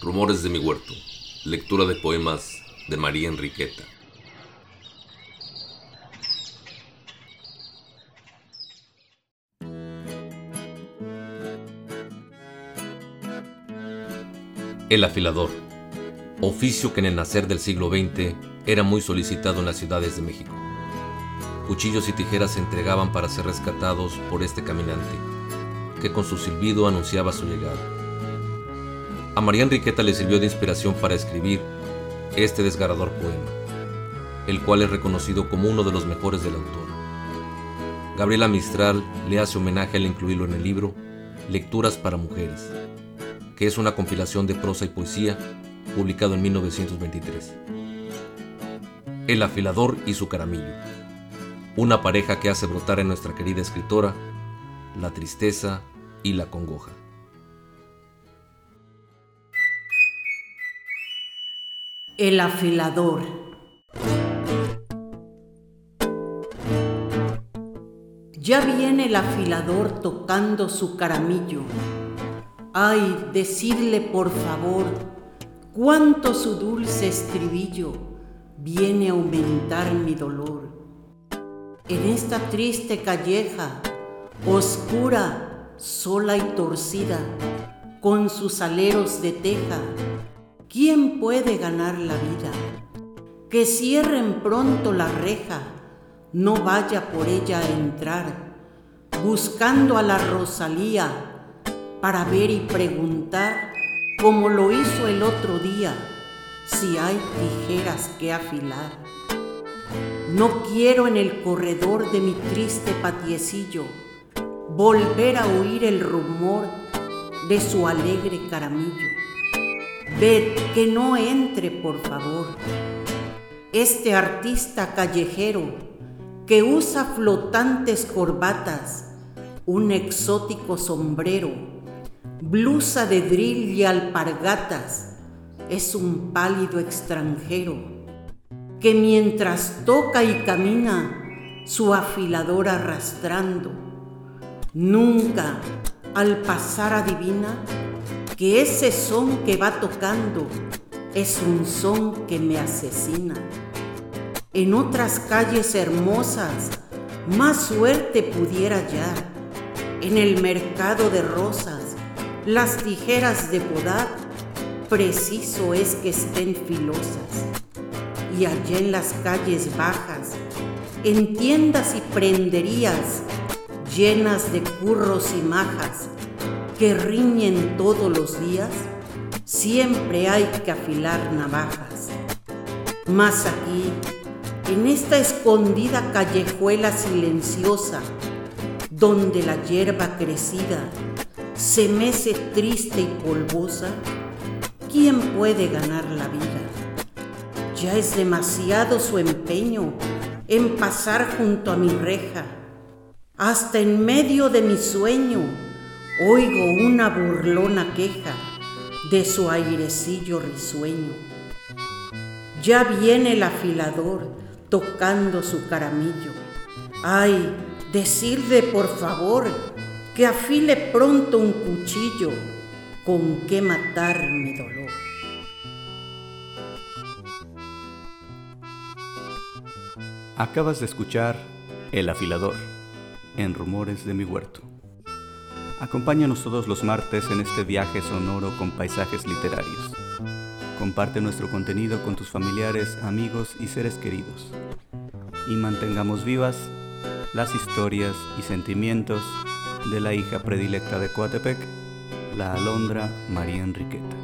Rumores de mi huerto. Lectura de poemas de María Enriqueta. El afilador. Oficio que en el nacer del siglo XX era muy solicitado en las ciudades de México. Cuchillos y tijeras se entregaban para ser rescatados por este caminante, que con su silbido anunciaba su llegada. A María Enriqueta le sirvió de inspiración para escribir este desgarrador poema, el cual es reconocido como uno de los mejores del autor. Gabriela Mistral le hace homenaje al incluirlo en el libro Lecturas para Mujeres, que es una compilación de prosa y poesía publicado en 1923. El afilador y su caramillo. Una pareja que hace brotar en nuestra querida escritora la tristeza y la congoja. El afilador. Ya viene el afilador tocando su caramillo Ay, decidle por favor cuánto su dulce estribillo viene a aumentar mi dolor. En esta triste calleja, oscura, sola y torcida, con sus aleros de teja, ¿quién puede ganar la vida? Que cierren pronto la reja, no vaya por ella a entrar, buscando a la Rosalía para ver y preguntar, como lo hizo el otro día, si hay tijeras que afilar. No quiero en el corredor de mi triste patiecillo volver a oír el rumor de su alegre caramillo. Ved que no entre, por favor. Este artista callejero que usa flotantes corbatas, un exótico sombrero, blusa de drill y alpargatas, es un pálido extranjero que mientras toca y camina su afilador arrastrando, nunca al pasar adivina que ese son que va tocando es un son que me asesina. En otras calles hermosas más suerte pudiera hallar, en el mercado de rosas las tijeras de podar, preciso es que estén filosas. Y allá en las calles bajas, en tiendas y prenderías llenas de curros y majas que riñen todos los días, siempre hay que afilar navajas. Mas aquí, en esta escondida callejuela silenciosa, donde la hierba crecida se mece triste y polvosa, ¿quién puede ganar la vida? Ya es demasiado su empeño en pasar junto a mi reja. Hasta en medio de mi sueño oigo una burlona queja de su airecillo risueño. Ya viene el afilador tocando su caramillo. Ay, decirle por favor que afile pronto un cuchillo con que matar mi dolor. Acabas de escuchar El afilador en Rumores de mi huerto. Acompáñanos todos los martes en este viaje sonoro con paisajes literarios. Comparte nuestro contenido con tus familiares, amigos y seres queridos. Y mantengamos vivas las historias y sentimientos de la hija predilecta de Coatepec, la alondra María Enriqueta.